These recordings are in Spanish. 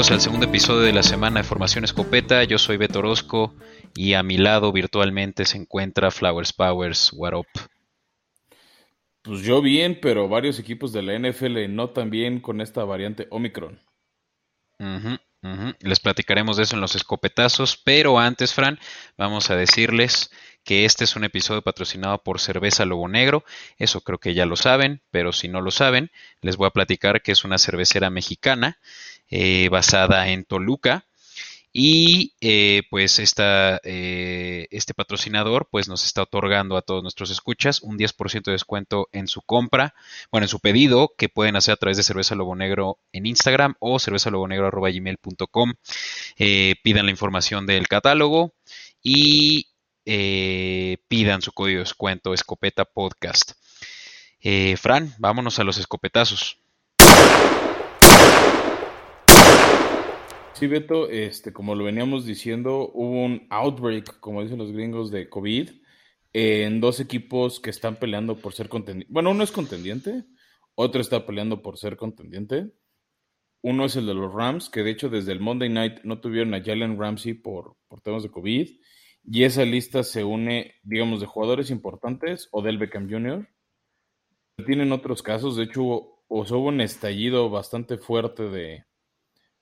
bienvenidos al segundo episodio de la semana de Formación Escopeta. Yo soy Beto Orozco y a mi lado virtualmente se encuentra Flowers Powers. What up? Pues yo bien, pero varios equipos de la NFL no tan bien con esta variante Omicron. Les platicaremos de eso en los escopetazos, pero antes, Fran, vamos a decirles que este es un episodio patrocinado por Cerveza Lobo Negro. Eso creo que ya lo saben, pero si no lo saben, les voy a platicar que es una cervecera mexicana eh, basada en Toluca. Y eh, pues esta, eh, este patrocinador pues nos está otorgando a todos nuestros escuchas un 10% de descuento en su compra, bueno, en su pedido que pueden hacer a través de Cerveza Lobo Negro en Instagram o cervezalobonegro.gmail.com. Eh, pidan la información del catálogo y pidan su código de descuento Escopeta Podcast. Fran, vámonos a los escopetazos. Sí, Beto, este, como lo veníamos diciendo, hubo un outbreak, como dicen los gringos, de COVID en dos equipos que están peleando por ser contendiente. Bueno, uno es contendiente, otro está peleando por ser contendiente. Uno es el de los Rams, que de hecho desde el Monday Night no tuvieron a Jalen Ramsey por, por temas de COVID. Y esa lista se une, digamos, de jugadores importantes o del Beckham Jr. Tienen otros casos, de hecho, hubo un estallido bastante fuerte de,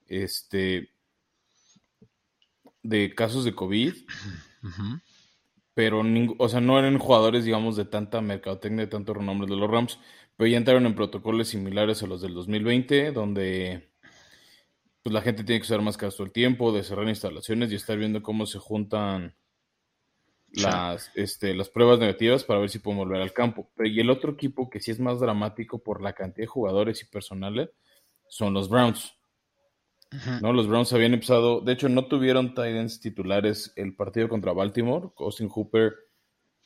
este, de casos de COVID, pero o sea, no eran jugadores, digamos, de tanta mercadotecnia, de tanto renombre de los Rams, pero ya entraron en protocolos similares a los del 2020, donde pues la gente tiene que usar más todo el tiempo, de cerrar instalaciones y estar viendo cómo se juntan las, este, las pruebas negativas para ver si pueden volver al campo. Y el otro equipo que sí es más dramático por la cantidad de jugadores y personales son los Browns. ¿No? Los Browns habían empezado, de hecho no tuvieron Titans titulares el partido contra Baltimore, Austin Hooper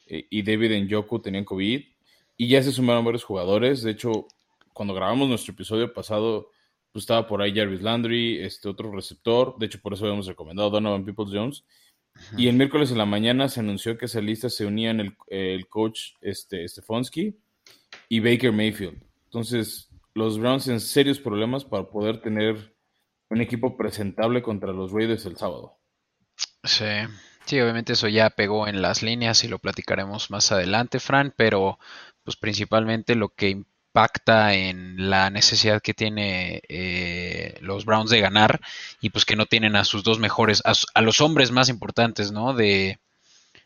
eh, y David Njoku tenían COVID y ya se sumaron varios jugadores, de hecho cuando grabamos nuestro episodio pasado pues estaba por ahí Jarvis Landry, este otro receptor, de hecho por eso habíamos recomendado Donovan Peoples Jones. Y el miércoles en la mañana se anunció que esa lista se unían el, el coach este, Stefanski y Baker Mayfield. Entonces, los Browns en serios problemas para poder tener un equipo presentable contra los Raiders el sábado. Sí, sí, obviamente eso ya pegó en las líneas y lo platicaremos más adelante, Fran, pero pues principalmente lo que impacta en la necesidad que tiene eh, los Browns de ganar y pues que no tienen a sus dos mejores, a, los hombres más importantes, ¿no? De,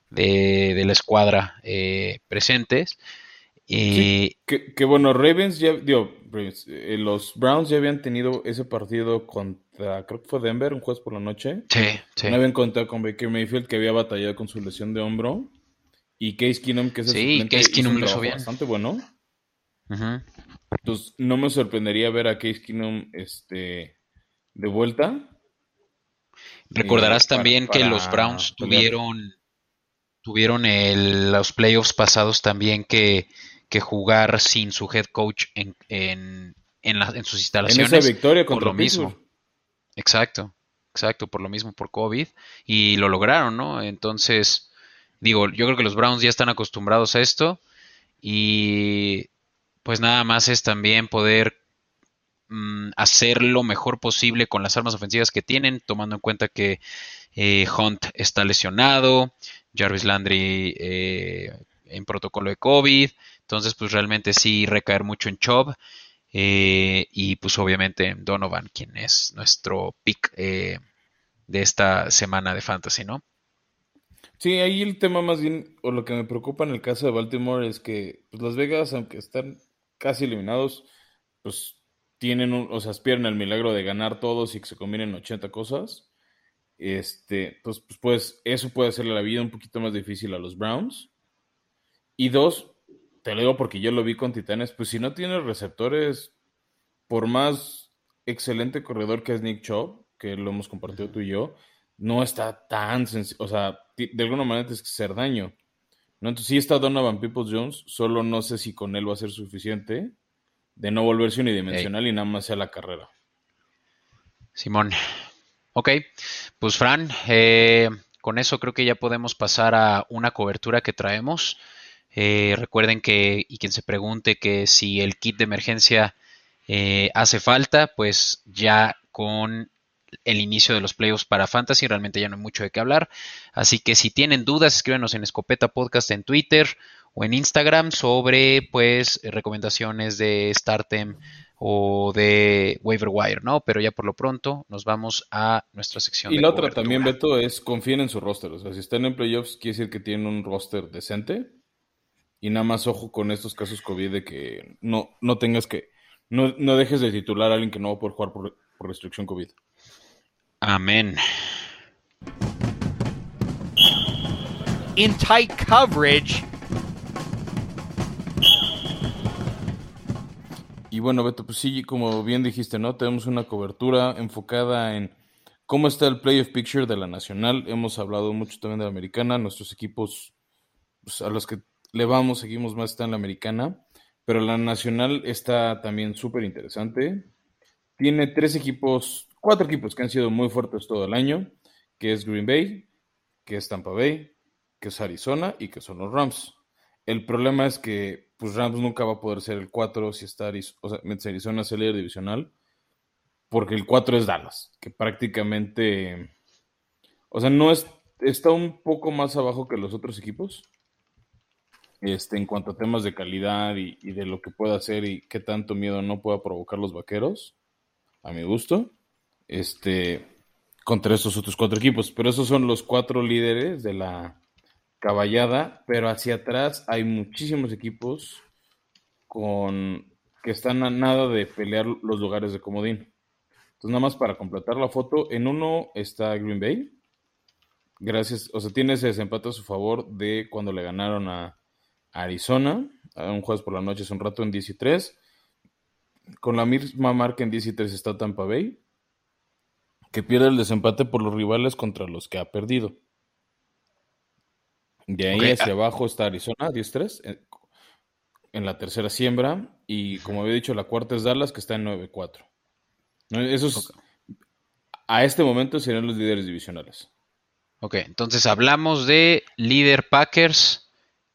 de, la escuadra eh, presentes. Que, bueno, Ravens ya, digo, los Browns ya habían tenido ese partido contra, creo que fue Denver, un jueves por la noche. Sí, sí. No habían contado con Baker Mayfield, que había batallado con su lesión de hombro. Y Case Keenum, que es el sí, Case Keenum lo hizo bien. bastante bueno. Entonces, no me sorprendería ver a Case Keenum este, de vuelta. Recordarás eh, también que los Browns tuvieron, tuvieron los playoffs pasados también que que jugar sin su head coach en, en, en, sus instalaciones. En esa victoria por lo mismo. Exacto, exacto, por lo mismo, por COVID. Y lo lograron, ¿no? Entonces, digo, yo creo que los Browns ya están acostumbrados a esto. Y pues nada más es también poder mm, hacer lo mejor posible con las armas ofensivas que tienen, tomando en cuenta que eh, Hunt está lesionado, Jarvis Landry eh, en protocolo de COVID, entonces, pues realmente sí recaer mucho en Chubb. Eh, y pues obviamente Donovan, quien es nuestro pick eh, de esta semana de Fantasy, ¿no? Sí, ahí el tema más bien, o lo que me preocupa en el caso de Baltimore es que pues, Las Vegas, aunque están casi eliminados, pues tienen, un, o sea, aspiran al milagro de ganar todos y que se combinen 80 cosas. Este, entonces, pues, pues eso puede hacerle la vida un poquito más difícil a los Browns. Y dos, te lo digo porque yo lo vi con Titanes, pues si no tienes receptores, por más excelente corredor que es Nick Chubb, que lo hemos compartido tú y yo, no está tan sencillo, o sea, de alguna manera tienes que hacer daño. ¿no? Entonces sí está Donovan Peoples Jones, solo no sé si con él va a ser suficiente de no volverse unidimensional y nada más sea la carrera. Simón. Ok, pues Fran, eh, con eso creo que ya podemos pasar a una cobertura que traemos. Eh, recuerden que, y quien se pregunte que si el kit de emergencia eh, hace falta, pues ya con el inicio de los playoffs para Fantasy. Realmente ya no hay mucho de qué hablar. Así que si tienen dudas, escríbanos en Escopeta Podcast en Twitter o en Instagram sobre pues recomendaciones de Startem o de Waiver Wire, ¿no? Pero ya por lo pronto nos vamos a nuestra sección. Y la otra también, Beto, es confíen en su roster. O sea, si están en playoffs, quiere decir que tienen un roster decente. Y nada más ojo con estos casos COVID de que no, no tengas que, no, no dejes de titular a alguien que no va a poder jugar por, por restricción COVID. Amén. In tight coverage. Y bueno, Beto, pues sí, como bien dijiste, ¿no? Tenemos una cobertura enfocada en cómo está el playoff picture de la nacional. Hemos hablado mucho también de la americana. Nuestros equipos pues, a los que le vamos, seguimos más, está en la americana. Pero la nacional está también súper interesante. Tiene tres equipos, cuatro equipos que han sido muy fuertes todo el año, que es Green Bay, que es Tampa Bay, que es Arizona y que son los Rams. El problema es que pues Rams nunca va a poder ser el 4 si está Arizona, o sea, Arizona es el líder divisional, porque el 4 es Dallas, que prácticamente, o sea, no es, está un poco más abajo que los otros equipos, este, en cuanto a temas de calidad y, de lo que pueda hacer y qué tanto miedo no pueda provocar los vaqueros, a mi gusto, este, contra estos otros cuatro equipos, pero esos son los cuatro líderes de la caballada, pero hacia atrás hay muchísimos equipos con que están a nada de pelear los lugares de comodín. Entonces, nada más para completar la foto, en uno está Green Bay. Gracias, o sea, tiene ese desempate a su favor de cuando le ganaron a Arizona, a un jueves por la noche, hace un rato en 10 y 3. Con la misma marca en 10 y 3 está Tampa Bay, que pierde el desempate por los rivales contra los que ha perdido. De ahí hacia ah. abajo está Arizona, 10-3, eh, en la tercera siembra. Y como había dicho, la cuarta es Dallas, que está en 9-4. Esos, a este momento serían los líderes divisionales. Ok, entonces hablamos de líder Packers,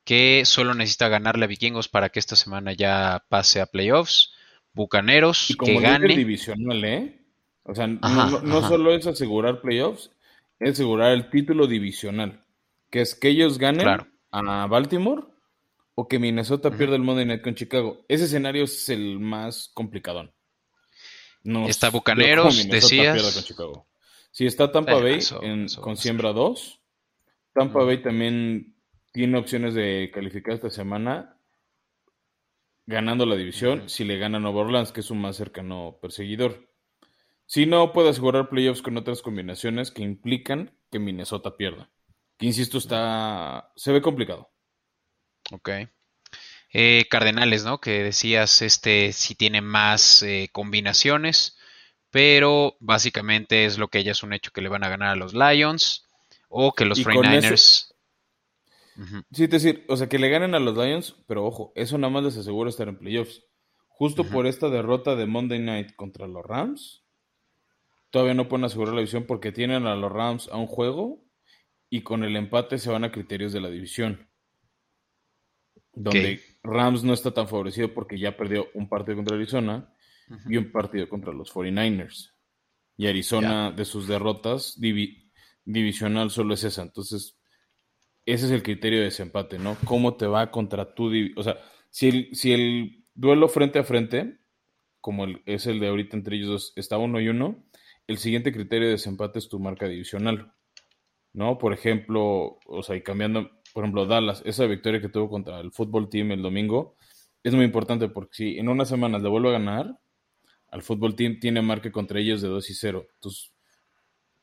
que solo necesita ganarle a Vikingos para que esta semana ya pase a playoffs. Bucaneros, y como que gane. divisional, ¿eh? O sea, no solo es asegurar playoffs, es asegurar el título divisional que es que ellos ganen a Baltimore o que Minnesota pierda el Monday Night con Chicago. Ese escenario es el más complicado. No está Bucaneros, decías. Con Chicago. Si está Tampa Bay con siembra 2, Tampa Bay también tiene opciones de calificar esta semana ganando la división si le gana Nueva Orleans, que es un más cercano perseguidor. Si no, puede asegurar playoffs con otras combinaciones que implican que Minnesota pierda insisto, está. se ve complicado. Ok. Eh, Cardenales, ¿no? Que decías, este, si tiene más eh, combinaciones, pero básicamente es lo que ya es un hecho que le van a ganar a los Lions o que los 49ers. Sí, es decir, o sea, que le ganen a los Lions, pero ojo, eso nada más les asegura estar en playoffs. Justo por esta derrota de Monday Night contra los Rams, todavía no pueden asegurar la visión porque tienen a los Rams a un juego y con el empate se van a criterios de la división. Donde Rams no está tan favorecido porque ya perdió un partido contra Arizona y un partido contra los 49ers. Y Arizona, de sus derrotas, divisional solo es esa. Entonces, ese es el criterio de desempate, ¿no? ¿Cómo te va contra tu... O sea, si el, si el duelo frente a frente, como es el de ahorita entre ellos dos, está uno y uno, el siguiente criterio de desempate es tu marca divisional. ¿no? Por ejemplo, o sea, y cambiando, por ejemplo, Dallas, esa victoria que tuvo contra el fútbol team el domingo, es muy importante porque si en unas semanas le vuelve a ganar, al fútbol team tiene marca contra ellos de 2 y 0. Entonces,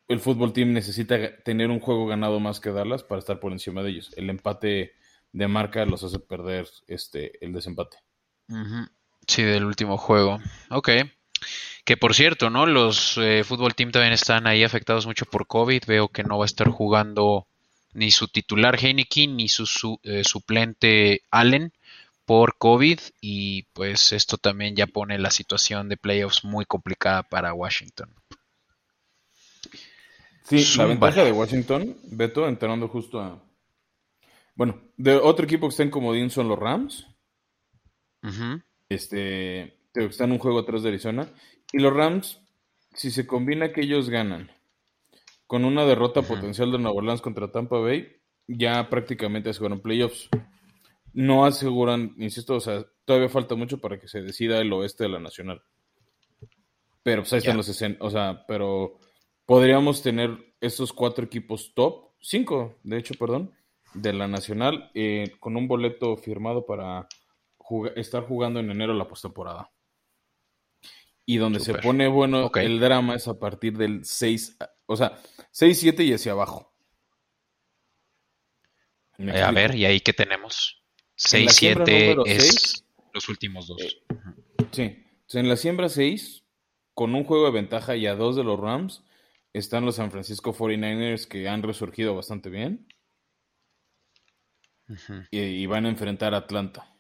el fútbol team necesita tener un juego ganado más que Dallas para estar por encima de ellos. El empate de marca los hace perder este el desempate. Sí, del último juego. Ok. Que por cierto, ¿no? Los eh, fútbol team también están ahí afectados mucho por COVID. Veo que no va a estar jugando ni su titular Heineken ni su, eh, suplente Allen por COVID y pues esto también ya pone la situación de playoffs muy complicada para Washington. Sí, la ventaja de Washington, Beto, entrando justo a... Bueno, de otro equipo que está en comodín son los Rams. Este, están un juego atrás de Arizona. Y los Rams, si se combina que ellos ganan con una derrota potencial de Nueva Orleans contra Tampa Bay, ya prácticamente aseguran playoffs. No aseguran, insisto, o sea, todavía falta mucho para que se decida el oeste de la nacional. Pero pues ahí están los escen- o sea, pero podríamos tener estos cuatro equipos top, cinco, de hecho, perdón, de la nacional, eh, con un boleto firmado para juga- estar jugando en enero la postemporada. Y donde se pone bueno el drama es a partir del 6, o sea, 6, 7 y hacia abajo. Eh, a ver, ¿y ahí qué tenemos? En la 6, siembra 7 número es los últimos dos. eh, Sí. Entonces, en la siembra 6, con un juego de ventaja y a dos de los Rams, están los San Francisco 49ers que han resurgido bastante bien Ujú. y, y van a enfrentar a Atlanta.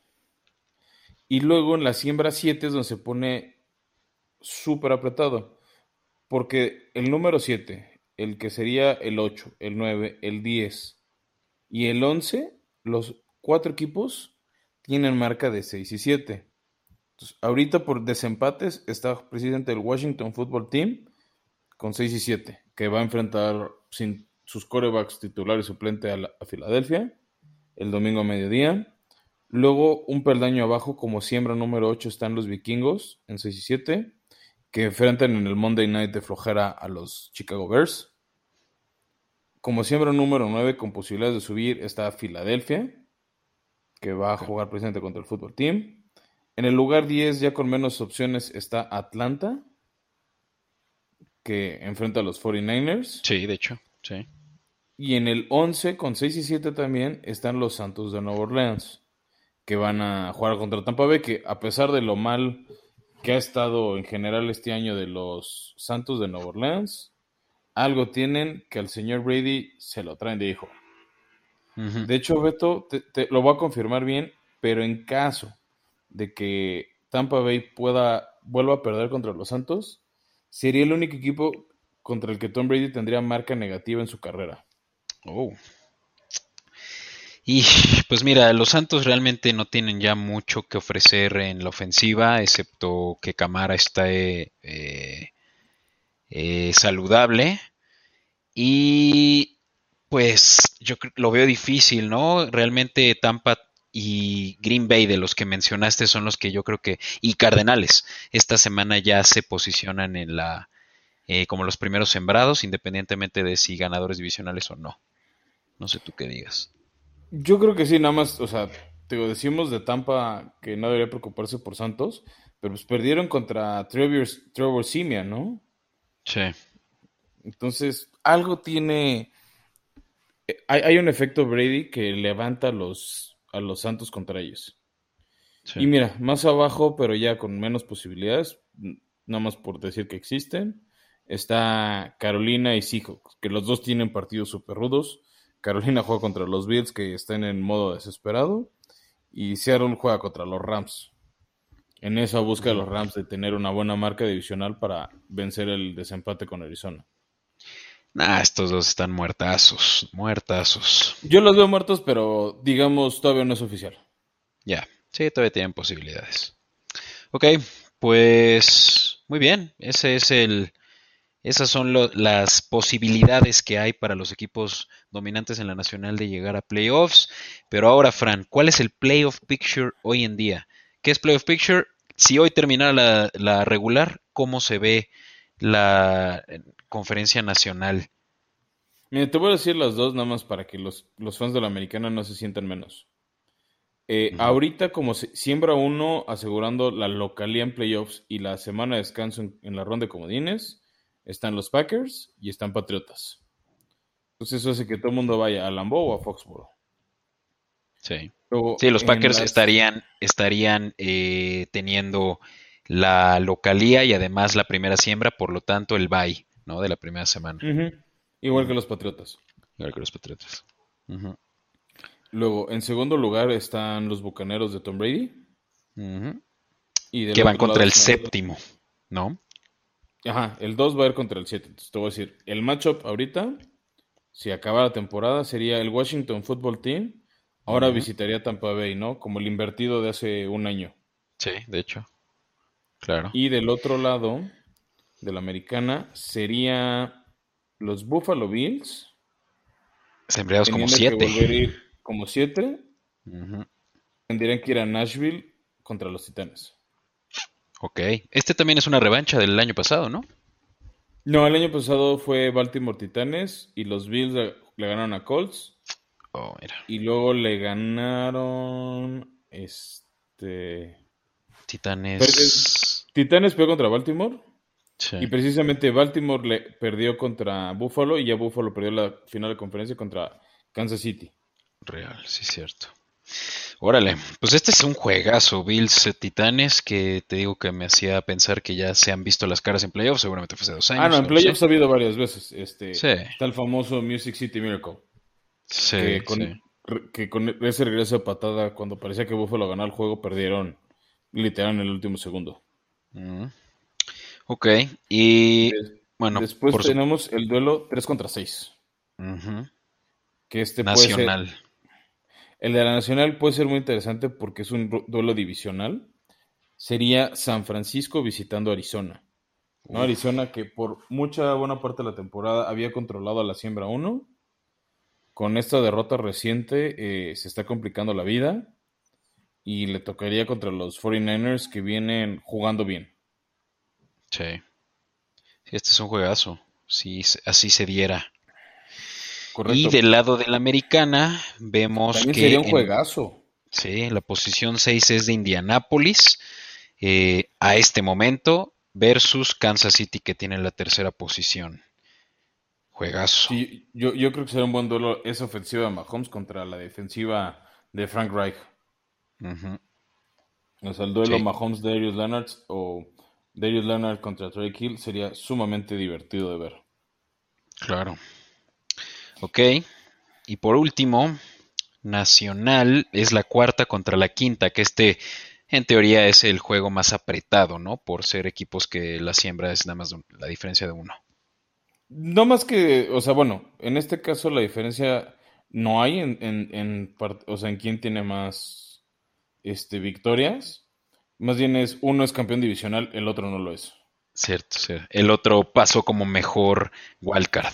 Y luego en la siembra 7 es donde se pone súper apretado. Porque el número 7, el que sería el 8, el 9, el 10 y el 11, los cuatro equipos tienen marca de 6 y 7. Entonces, ahorita por desempates está presidente del Washington Football Team con 6 y 7, que va a enfrentar sin sus corebacks titular y suplente a, a Filadelfia el domingo a mediodía. Luego, un peldaño abajo, como siembra número 8, están los vikingos en 6 y 7, que enfrentan en el Monday Night de flojera a los Chicago Bears. Como siembra número 9, con posibilidades de subir, está Filadelfia, que va a jugar precisamente contra el fútbol team. En el lugar 10, ya con menos opciones, está Atlanta, que enfrenta a los 49ers. Sí, de hecho, sí. Y en el 11, con 6 y 7 también, están los Santos de Nueva Orleans, que van a jugar contra Tampa Bay, que a pesar de lo mal que ha estado en general este año de los Santos de Nueva Orleans, algo tienen que al señor Brady se lo traen de hijo. De hecho, Beto, te, te- lo voy a confirmar bien, pero en caso de que Tampa Bay pueda vuelva a perder contra los Santos, sería el único equipo contra el que Tom Brady tendría marca negativa en su carrera. Oh. Y pues mira, los Santos realmente no tienen ya mucho que ofrecer en la ofensiva, excepto que Camara está eh, eh, saludable. Y pues yo lo veo difícil, ¿no? Realmente Tampa y Green Bay, de los que mencionaste, son los que yo creo que... Y Cardenales, esta semana ya se posicionan en la... eh, como los primeros sembrados, independientemente de si ganadores divisionales o no. No sé tú qué digas. Yo creo que sí, nada más, o sea, te decimos de Tampa que no debería preocuparse por Santos, pero pues perdieron contra Trevor, Trevor Simeon, ¿no? Sí. Entonces, algo tiene. eh, Hay, hay un efecto Brady que levanta los, a los Santos contra ellos. sí. Y mira, más abajo, pero ya con menos posibilidades, nada más por decir que existen, está Carolina y Seahawks, que los dos tienen partidos súper rudos. Carolina juega contra los Bills, que están en modo desesperado, y Seattle juega contra los Rams. En esa busca de los Rams de tener una buena marca divisional para vencer el desempate con Arizona. Nah, estos dos están muertazos, muertazos. Yo los veo muertos, pero digamos todavía no es oficial. Ya, sí, todavía tienen posibilidades. Ok, pues muy bien. Ese es el, esas son lo- las posibilidades que hay para los equipos dominantes en la nacional de llegar a playoffs. Pero ahora, Fran, ¿cuál es el playoff picture hoy en día? ¿Qué es playoff picture? Si hoy terminara la, la regular, ¿cómo se ve la conferencia nacional? Mira, te voy a decir las dos nada más para que los, los fans de la americana no se sientan menos. Eh. Ahorita, como se- siembra uno asegurando la localía en playoffs y la semana de descanso en, en la ronda de comodines, están los Packers y están Patriotas. Entonces eso hace que todo el mundo vaya a Lambeau o a Foxborough. Sí. Luego, Sí, los Packers las- estarían, estarían eh, teniendo la localía y además la primera siembra, por lo tanto el bye, ¿no? De la primera semana, Igual que los Patriotas. igual que los Patriotas. Luego, en segundo lugar están los Bucaneros de Tom Brady. Y Que van contra el séptimo, ¿no? Ajá, el 2 va a ir contra el 7. Entonces te voy a decir, el matchup ahorita, si acaba la temporada, sería el Washington Football Team. Ahora visitaría Tampa Bay, ¿no? Como el invertido de hace un año. Sí, de hecho. Claro. Y del otro lado de la americana sería los Buffalo Bills. Sembrados como teniendo que 7. volver a ir como 7. Tendrían que ir a Nashville contra los Titanes. Ok. Este también es una revancha del año pasado, ¿no? No, el año pasado fue Baltimore Titanes y los Bills le, ganaron a Colts. Oh, mira. Y luego le ganaron. Este. Titanes. Titanes pegó contra Baltimore. Sí. Y precisamente Baltimore le perdió contra Buffalo y ya Buffalo perdió la final de conferencia contra Kansas City. Real, sí, cierto. Órale, pues este es un juegazo, Bills eh, Titanes, que te digo que me hacía pensar que ya se han visto las caras en playoffs, seguramente fue hace dos años. Ah, no, en playoffs ha habido varias veces. Este, Sí. Está el famoso Music City Miracle. Sí, que, con, sí. que con ese regreso de patada, cuando parecía que Buffalo ganaba el juego, perdieron literal en el último segundo. Mm. Ok, y Des- bueno, Después por tenemos el duelo 3 contra 6. Ujú. Que este puede ser- Nacional. el de la Nacional puede ser muy interesante porque es un duelo divisional. Sería San Francisco visitando Arizona. ¿no? Arizona que por mucha buena parte de la temporada había controlado a la siembra 1. Con esta derrota reciente eh, se está complicando la vida y le tocaría contra los 49ers que vienen jugando bien. Sí. Sí, este es un juegazo, si así se diera. Correcto. Y del lado de la americana vemos También que sería un en- juegazo. Sí, la posición 6 es de Indianápolis eh, a este momento versus Kansas City que tiene la tercera posición. Juegazo. Sí, yo, yo creo que será un buen duelo esa ofensiva de Mahomes contra la defensiva de Frank Reich. O sea, el duelo Sí. Mahomes-Darius Leonard o Darius Leonard contra Trey Hill sería sumamente divertido de ver. Claro. Ok. Y por último, Nacional es la cuarta contra la quinta, que este en teoría es el juego más apretado, ¿no? Por ser equipos que la siembra es nada más un- la diferencia de uno. No más que, o sea, bueno, en este caso la diferencia no hay en, en, en o sea, en quién tiene más este, victorias. Más bien es uno es campeón divisional, el otro no lo es. Cierto, sí. El otro pasó como mejor wildcard.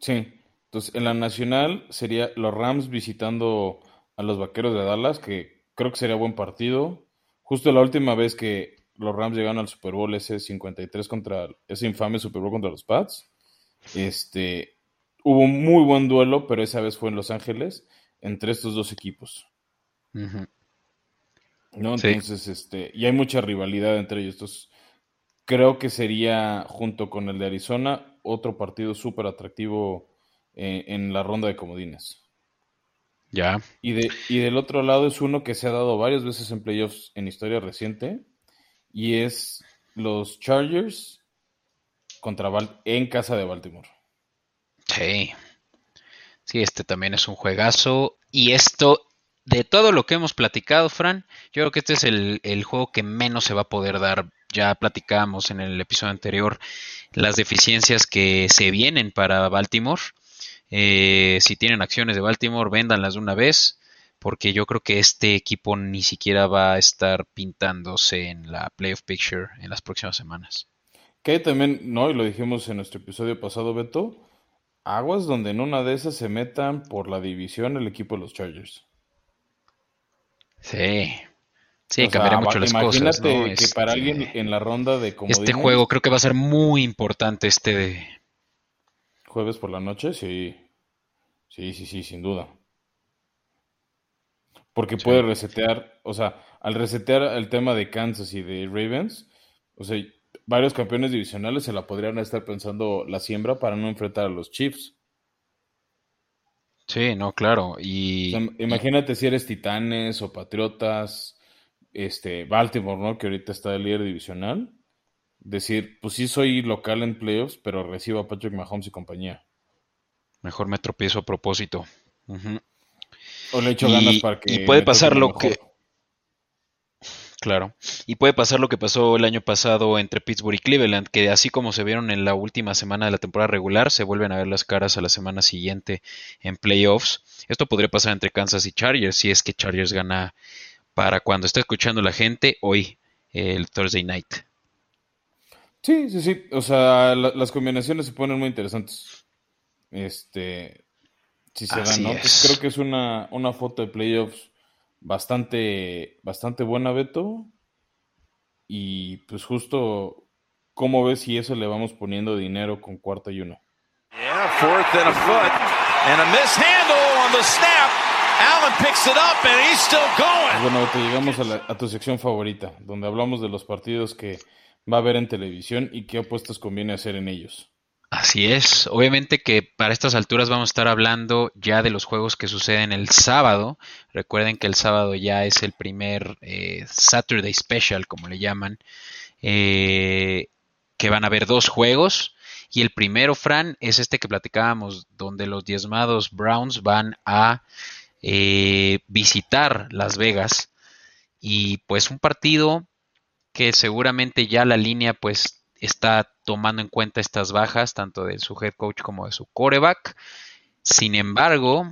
Sí. Entonces, en la nacional sería los Rams visitando a los Vaqueros de Dallas, que creo que sería buen partido. Justo la última vez que los Rams llegaron al Super Bowl, ese 53 contra, ese infame Super Bowl contra los Pats, este, hubo un muy buen duelo, pero esa vez fue en Los Ángeles, entre estos dos equipos. Ujú. ¿No? Sí. Entonces, este, y hay mucha rivalidad entre ellos. Entonces, creo que sería, junto con el de Arizona, otro partido súper atractivo eh, en la ronda de comodines. Ya. Y, de, y del otro lado es uno que se ha dado varias veces en playoffs en historia reciente, y es los Chargers contra en casa de Baltimore. Sí. Sí, este también es un juegazo. Y esto, de todo lo que hemos platicado, Fran, yo creo que este es el, juego que menos se va a poder dar. Ya platicábamos en el episodio anterior las deficiencias que se vienen para Baltimore. Eh, si tienen acciones de Baltimore, véndanlas de una vez. Porque yo creo que este equipo ni siquiera va a estar pintándose en la playoff picture en las próximas semanas. Que también, ¿no? Y lo dijimos en nuestro episodio pasado, Beto, aguas donde en una de esas se metan por la división el equipo de los Chargers. Sí. Sí, O sea, cambiaría mucho va- las cosas, imagínate ¿no? que para Este- alguien en la ronda de comodines, Este juego creo que va a ser muy importante este de... jueves por la noche, sí. Sí, sí, sí, sin duda. Porque Sí. puede resetear, o sea, al resetear el tema de Kansas y de Ravens, o sea, varios campeones divisionales se la podrían estar pensando la siembra para no enfrentar a los Chiefs. Sí, no, claro. O Y, sea, imagínate si eres Titanes o Patriotas, este, Baltimore, ¿no? Que ahorita está el líder divisional. Decir, pues sí soy local en playoffs, pero recibo a Patrick Mahomes y compañía. mejor me tropiezo a propósito. O le echo Y- ganas para que y puede pasar lo que-. Claro. Y puede pasar lo que pasó el año pasado entre Pittsburgh y Cleveland, que así como se vieron en la última semana de la temporada regular, se vuelven a ver las caras a la semana siguiente en playoffs. Esto podría pasar entre Kansas y Chargers, si es que Chargers gana para cuando esté escuchando la gente hoy, el Thursday night. Sí, sí, sí. O sea, la- las combinaciones se ponen muy interesantes. Este, si se dan, ¿no? es. Entonces, creo que es una, una foto de playoffs bastante, bastante buena, Beto. Y pues justo, ¿cómo ves si eso le vamos poniendo dinero con cuarta y uno? Yeah, fourth and a foot. And a mishandle on the snap. Allen picks it up and he's still going. bueno, Beto, llegamos a, la- a tu sección favorita, donde hablamos de los partidos que va a haber en televisión y qué apuestas conviene hacer en ellos. Así es, obviamente que para estas alturas vamos a estar hablando ya de los juegos que suceden el sábado. Recuerden que el sábado ya es el primer eh, Saturday Special, como le llaman, eh, que van a haber dos juegos. Y el primero, Fran, es este que platicábamos, donde los diezmados Browns van a eh, visitar Las Vegas. Y pues un partido que seguramente ya la línea pues está tomando en cuenta estas bajas, tanto de su head coach como de su quarterback. Sin embargo,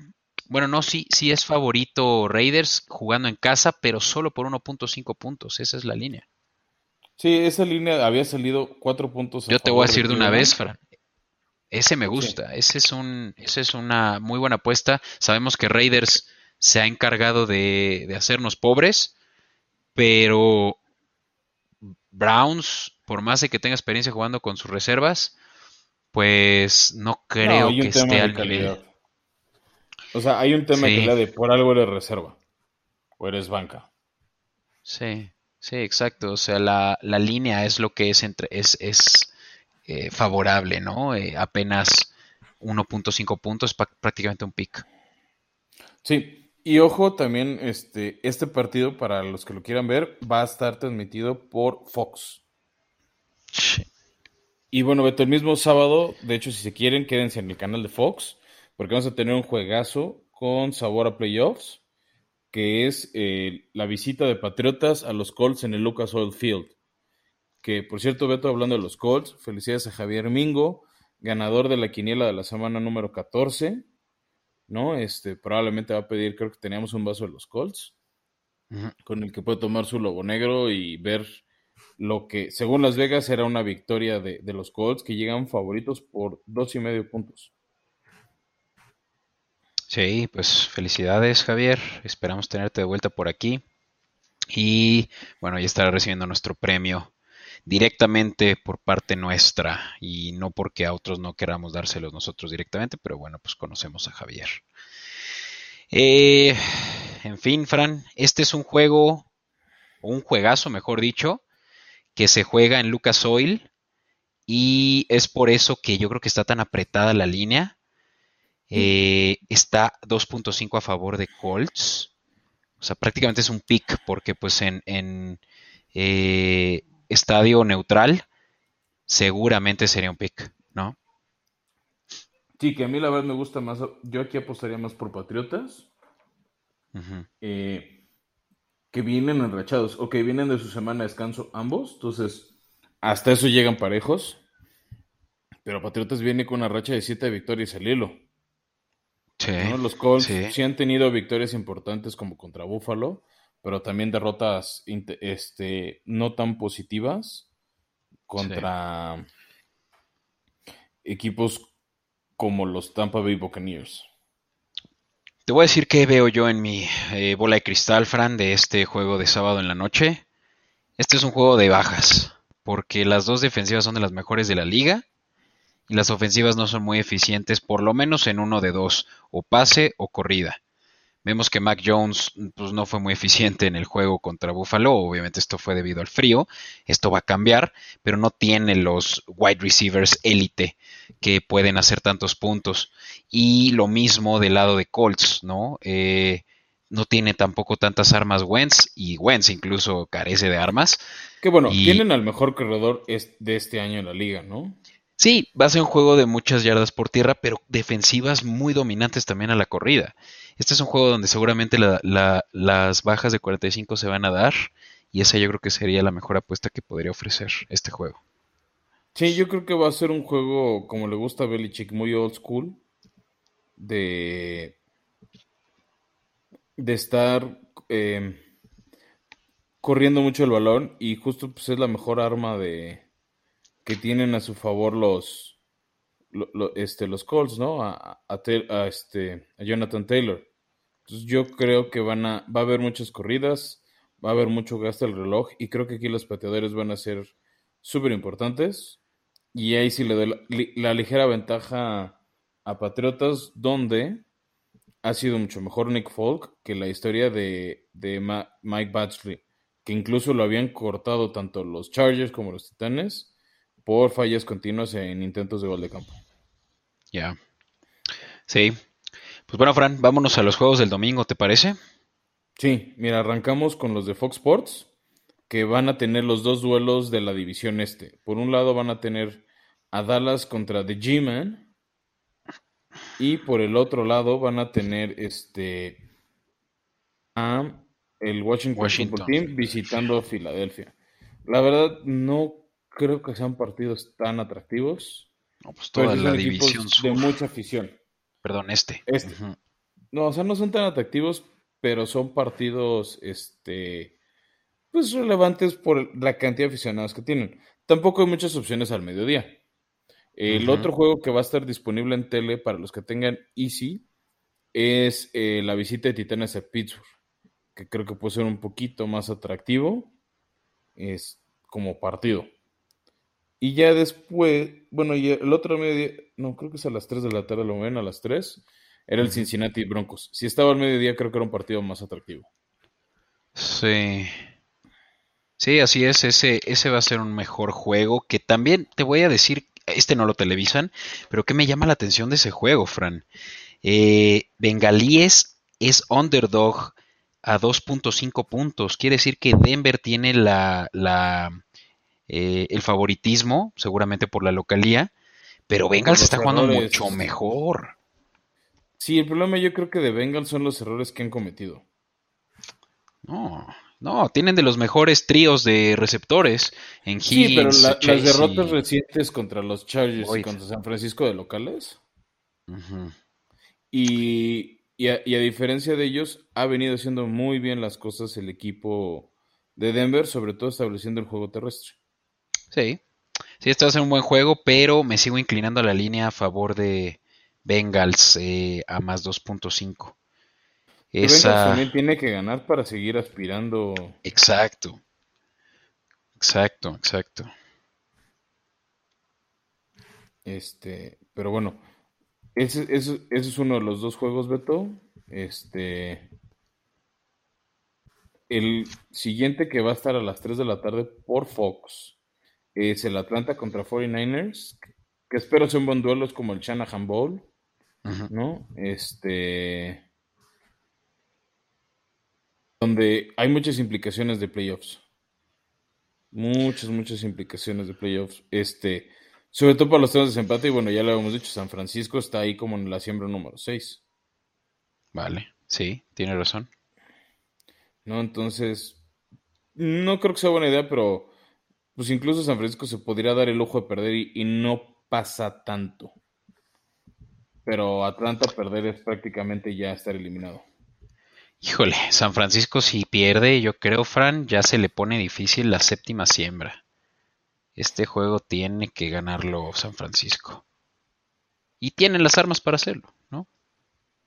bueno, no, sí, sí es favorito Raiders jugando en casa, pero solo por 1.5 puntos. Esa es la línea. Sí, esa línea había salido cuatro puntos. a Yo te voy a decir de una vez, Fran. Ese me gusta. Ese es un, ese es una muy buena apuesta. Sabemos que Raiders se ha encargado de, de hacernos pobres, pero Browns, por más de que tenga experiencia jugando con sus reservas, pues no creo que esté al nivel. O sea, hay un tema Sí. calidad de por algo eres reserva o eres banca. Sí, sí, exacto. O sea, la, la línea es lo que es entre, es, es eh, favorable, ¿no? Eh, apenas 1.5 puntos, prácticamente un pick. Sí, y ojo también, este, este partido, para los que lo quieran ver, va a estar transmitido por Fox. Sí. Y bueno, Beto, el mismo sábado, de hecho, si se quieren, quédense en el canal de Fox, porque vamos a tener un juegazo con sabor a playoffs, que es eh, la visita de Patriotas a los Colts en el Lucas Oil Field. Que, por cierto, Beto, hablando de los Colts, felicidades a Javier Mingo, ganador de la quiniela de la semana número 14, ¿no? Este, probablemente va a pedir, creo que teníamos un vaso de los Colts, con el que puede tomar su logo negro y ver lo que, según Las Vegas, era una victoria de, de los Colts que llegan favoritos por dos y medio puntos. Sí, pues felicidades, Javier. Esperamos tenerte de vuelta por aquí. Y bueno, ya estará recibiendo nuestro premio directamente por parte nuestra y no porque a otros no queramos dárselos nosotros directamente, pero bueno, pues conocemos a Javier. Eh, en fin, Fran, este es un juego, un juegazo, mejor dicho, que se juega en Lucas Oil y es por eso que yo creo que está tan apretada la línea. Eh, está 2.5 a favor de Colts. O sea, prácticamente es un pick porque pues en, en, eh, estadio neutral seguramente sería un pick, ¿no? Sí, que a mí la verdad me gusta más, yo aquí apostaría más por Patriotas, eh, que vienen enrachados, o que vienen de su semana de descanso ambos, entonces hasta eso llegan parejos, pero Patriotas viene con una racha de siete victorias al hilo. Sí, ¿no? Los Colts sí. sí. han tenido victorias importantes como contra Buffalo, pero también derrotas este, no tan positivas contra equipos como los Tampa Bay Buccaneers. Te voy a decir qué veo yo en mi eh, bola de cristal, Fran, de este juego de sábado en la noche. Este es un juego de bajas, porque las dos defensivas son de las mejores de la liga y las ofensivas no son muy eficientes, por lo menos en uno de dos, o pase o corrida. Vemos que Mac Jones pues, no fue muy eficiente en el juego contra Buffalo, obviamente esto fue debido al frío, esto va a cambiar, pero no tiene los wide receivers élite que pueden hacer tantos puntos. Y lo mismo del lado de Colts, ¿no? Eh, no tiene tampoco tantas armas Wentz y Wentz incluso carece de armas. Que bueno, Y- tienen al mejor corredor de este año en la liga, ¿no? Sí, va a ser un juego de muchas yardas por tierra, pero defensivas muy dominantes también a la corrida. Este es un juego donde seguramente la- la- las bajas de 45 se van a dar y esa yo creo que sería la mejor apuesta que podría ofrecer este juego. Sí, yo creo que va a ser un juego como le gusta a Belichick, muy old school, de, de estar eh, corriendo mucho el balón y justo pues, es la mejor arma de que tienen a su favor los, este, los Colts, ¿no? A, este, a Jonathan Taylor. Entonces yo creo que van a, va a haber muchas corridas, va a haber mucho gasto el reloj y creo que aquí los pateadores van a ser súper importantes. Y ahí sí le doy la, ligera ventaja a Patriotas, donde ha sido mucho mejor Nick Folk que la historia de, de Mike Batchley, que incluso lo habían cortado tanto los Chargers como los Titanes por fallas continuas en intentos de gol de campo. Ya. Sí. Pues bueno, Fran, vámonos a los juegos del domingo, ¿te parece? Sí, mira, arrancamos con los de Fox Sports, que van a tener los dos duelos de la división este. Por un lado van a tener a Dallas contra The G-Man y por el otro lado van a tener este a el Washington, Football Team visitando Filadelfia. La verdad no creo que sean partidos tan atractivos. No, pues toda la división de mucha afición. Perdón, este. Este. No, o sea, no son tan atractivos, pero son partidos, este, pues relevantes por la cantidad de aficionados que tienen. Tampoco hay muchas opciones al mediodía. El otro juego que va a estar disponible en tele para los que tengan Easy es eh, la visita de Titanes a Pittsburgh, que creo que puede ser un poquito más atractivo es como partido. Y ya después, bueno, y el otro mediodía, no, creo que es a las 3 de la tarde, lo ven a las 3, era el Cincinnati Broncos. Si estaba al mediodía, creo que era un partido más atractivo. Sí. Sí, así es, ese, ese va a ser un mejor juego, que también te voy a decir, este no lo televisan, pero que me llama la atención de ese juego, Fran. Eh, Bengalíes es underdog a 2.5 puntos, quiere decir que Denver tiene la, la eh, el favoritismo, seguramente por la localía, pero Bengals está jugando mucho mejor. Sí, el problema yo creo que de Bengals son los errores que han cometido. No, no, tienen de los mejores tríos de receptores en Higgins, Sí, pero las derrotas recientes contra los Chargers y contra San Francisco de locales. y, y, a, diferencia de ellos, ha venido haciendo muy bien las cosas el equipo de Denver, sobre todo estableciendo el juego terrestre. Sí, sí, este va a ser un buen juego, pero me sigo inclinando a la línea a favor de Bengals eh, a más 2.5. Esa... también tiene que ganar para seguir aspirando. Exacto. Exacto, exacto. Este, pero bueno, ese, ese, ese, es uno de los dos juegos, Beto. Este. El siguiente que va a estar a las 3 de la tarde por Fox es el Atlanta contra 49ers, que espero sea un buen duelo, es como el Shanahan Bowl, ¿no? Este. Donde hay muchas implicaciones de playoffs. Muchas, muchas implicaciones de playoffs. Este. Sobre todo para los temas de desempate, y bueno, ya lo habíamos dicho, San Francisco está ahí como en la siembra número 6. Vale, sí, tiene razón. No, entonces, no creo que sea buena idea, pero pues incluso San Francisco se podría dar el lujo de perder y, no pasa tanto. Pero Atlanta perder es prácticamente ya estar eliminado. Híjole, San Francisco si pierde, yo creo, Fran, ya se le pone difícil la séptima siembra. Este juego tiene que ganarlo San Francisco. Y tienen las armas para hacerlo, ¿no?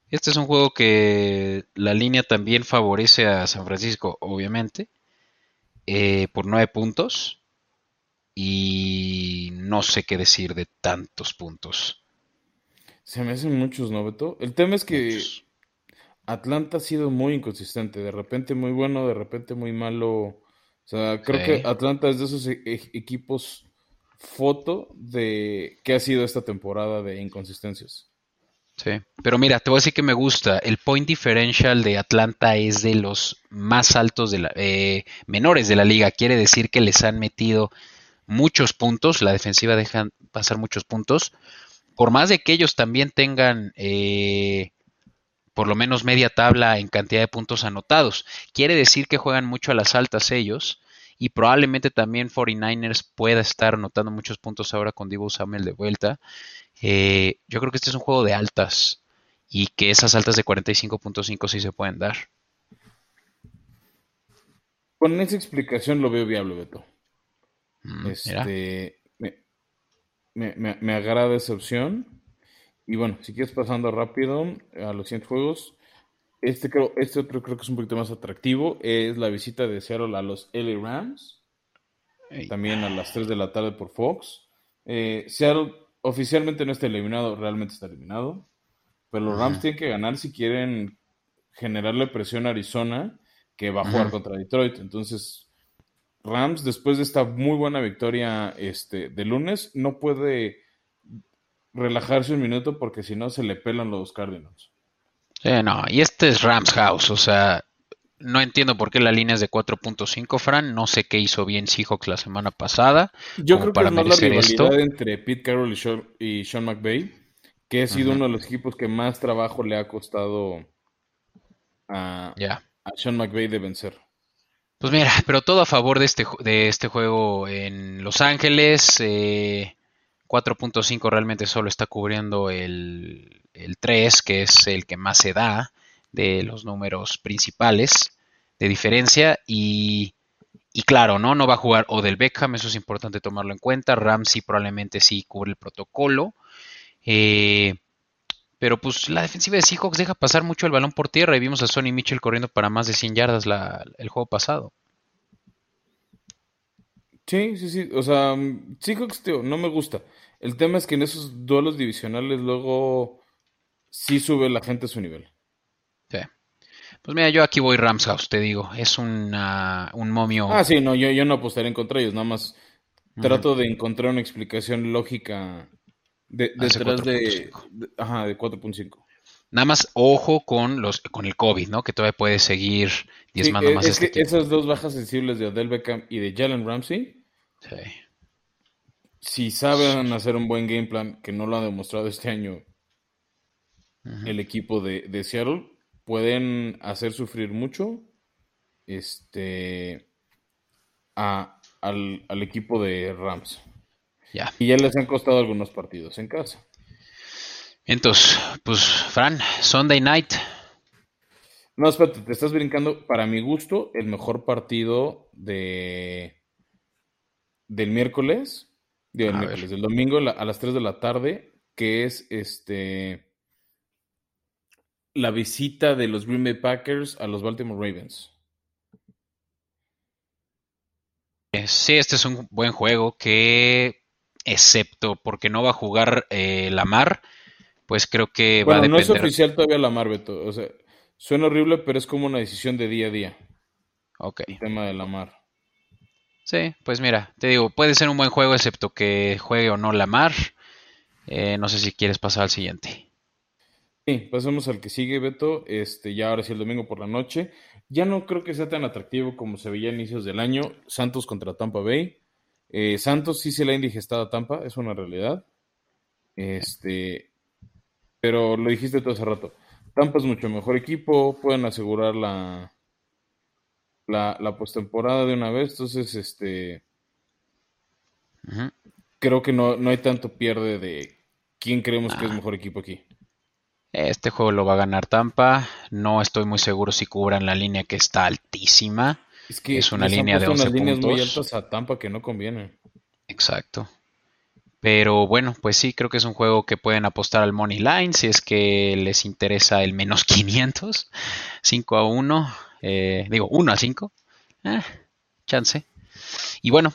Este es un juego que la línea también favorece a San Francisco, obviamente, eh, por nueve puntos y no sé qué decir de tantos puntos. Se me hacen muchos, ¿no, Beto? El tema es que Atlanta ha sido muy inconsistente, de repente muy bueno, de repente muy malo. O sea, creo que Atlanta es de esos e-, e-, equipos foto de qué ha sido esta temporada de inconsistencias. Sí, pero mira, te voy a decir que me gusta. El point differential de Atlanta es de los más altos de la, eh, menores de la liga. Quiere decir que les han metido muchos puntos, la defensiva deja pasar muchos puntos, por más de que ellos también tengan eh, por lo menos media tabla en cantidad de puntos anotados. Quiere decir que juegan mucho a las altas ellos y probablemente también 49ers pueda estar anotando muchos puntos ahora con Divo Samuel de vuelta. Eh, yo creo que este es un juego de altas y que esas altas de 45.5 sí se pueden dar. Con esa explicación lo veo viable, Beto. Mm, este, me, me, me agrada esa opción. Y bueno, si quieres pasando rápido a los siguientes juegos, este, creo, este otro creo que es un poquito más atractivo, es la visita de Seattle a los LA Rams, también a las 3 de la tarde por Fox. Eh, Seattle oficialmente no está eliminado, realmente está eliminado, pero los Rams tienen que ganar si quieren generarle presión a Arizona, que va a jugar contra Detroit. Entonces, Rams, después de esta muy buena victoria este, de lunes, no puede relajarse un minuto porque si no se le pelan los Cardinals. Eh, no, y este es Rams House, o sea, no entiendo por qué la línea es de 4.5, Fran. No sé qué hizo bien Seahawks la semana pasada. Yo creo que para es más la rivalidad esto. entre Pete Carroll y Sean, y Sean McVay, que ha sido uno de los equipos que más trabajo le ha costado a, a Sean McVay de vencer. Pues mira, pero todo a favor de este, de este juego en Los Ángeles. eh, 4.5 realmente solo está cubriendo el, el 3, que es el que más se da de los números principales de diferencia. Y, y claro, ¿no? No va a jugar Odell Beckham, eso es importante tomarlo en cuenta. Ramsey probablemente sí cubre el protocolo. Eh, pero pues la defensiva de Seahawks deja pasar mucho el balón por tierra y vimos a Sonny Mitchell corriendo para más de 100 yardas la- el juego pasado. Sí, sí, sí. O sea, mm, Seahawks, tío, no me gusta. El tema es que en esos duelos divisionales luego sí sube la gente a su nivel. Sí. Pues mira, yo aquí voy Rams House, te digo. Es una- un momio. Ah, sí, no, yo, yo no apostaría en contra ellos, nada más trato de encontrar una explicación lógica de, detrás de, 4.5. de- Ajá, de 4.5. Nada más ojo con los con el COVID, ¿no? Que todavía puede seguir diezmando eh, más a es este que esas dos bajas sensibles de Odell Beckham y de Jalen Ramsey, Sí. si saben hacer un buen game plan, que no lo ha demostrado este año el equipo de, de Seattle, pueden hacer sufrir mucho este, a- al, al equipo de Rams. Ya. Y ya les han costado algunos partidos en casa. Entonces, pues, Fran, Sunday night. No, espérate, te estás brincando, para mi gusto, el mejor partido de del miércoles, digo, del A miércoles, del domingo a las 3 de la tarde, que es este la visita de los Green Bay Packers a los Baltimore Ravens. Eh, Sí, este es un buen juego que, excepto porque no va a jugar eh, Lamar, pues creo que va a Bueno, no es depender. oficial todavía la Marbeto, o sea, suena horrible, pero es como una decisión de día a día, Ok. el tema de la Mar. Sí, pues mira, te digo, puede ser un buen juego excepto que juegue o no Lamar. Eh, no sé si quieres pasar al siguiente. Sí, pasemos al que sigue, Beto. Este, ya ahora sí el domingo por la noche. Ya no creo que sea tan atractivo como se veía a inicios del año. Santos contra Tampa Bay. Eh, Santos sí se le ha indigestado a Tampa, es una realidad. Este, pero lo dijiste todo hace rato. Tampa es mucho mejor equipo, pueden asegurar la, la, la postemporada de una vez. Entonces, este, creo que no, no hay tanto pierde de quién creemos que es Ah. mejor equipo aquí. Este juego lo va a ganar Tampa. No estoy muy seguro si cubran la línea que está altísima. Es que Es una línea de puesto 11 unas líneas muy puntos. altas a Tampa que no convienen. Exacto. Pero bueno, pues sí, creo que es un juego que pueden apostar al Money Line si es que les interesa el menos 500. 5 a 1. eh, digo, 1 a 5. Eh, chance. Y bueno,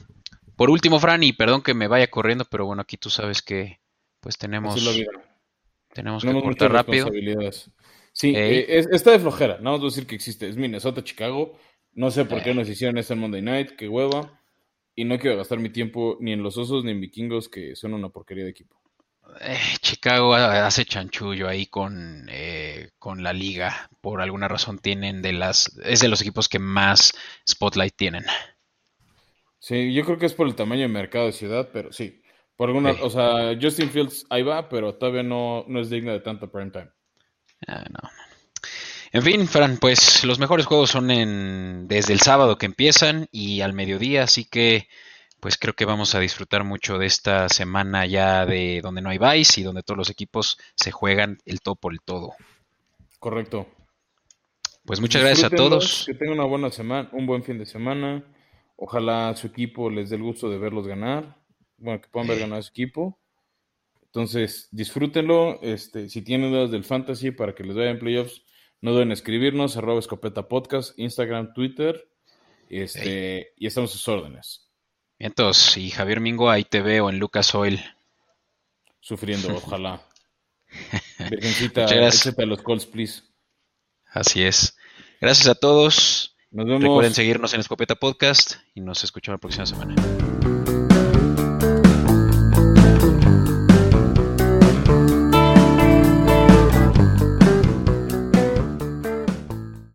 por último, Fran, y perdón que me vaya corriendo, pero bueno, aquí tú sabes que pues tenemos, tenemos que cortar rápido. Sí, eh, es- está de flojera. No vamos a decir que existe. Es Minnesota, Chicago. No sé por qué Eh. nos hicieron esto en Monday Night. Qué hueva. Y no quiero gastar mi tiempo ni en los osos ni en vikingos, que son una porquería de equipo. Eh, Chicago ha- hace chanchullo ahí con, eh, con la liga. Por alguna razón tienen de las... Es de los equipos que más spotlight tienen. Sí, yo creo que es por el tamaño de mercado de ciudad, pero sí. Por alguna, Sí. o sea, Justin Fields ahí va, pero todavía no, no es digno de tanto prime time. Ah, no. En fin, Fran, pues los mejores juegos son en, desde el sábado que empiezan y al mediodía, así que pues creo que vamos a disfrutar mucho de esta semana ya de donde no hay vice y donde todos los equipos se juegan el todo por el todo. Correcto. Pues muchas gracias a todos. Que tengan una buena semana, un buen fin de semana. Ojalá su equipo les dé el gusto de verlos ganar. Bueno, que puedan ver ganar a su equipo. Entonces, disfrútenlo. Este, si tienen dudas del fantasy para que les vayan playoffs, no deben escribirnos, arroba escopeta podcast, Instagram, Twitter, este, y estamos a sus órdenes. Entonces, y Javier Mingo, ahí te veo en Lucas Oil. Sufriendo, ojalá. Virgencita, échate a los calls, please. Así es. Gracias a todos. Nos vemos. Recuerden seguirnos en Escopeta Podcast y nos escuchamos la próxima semana.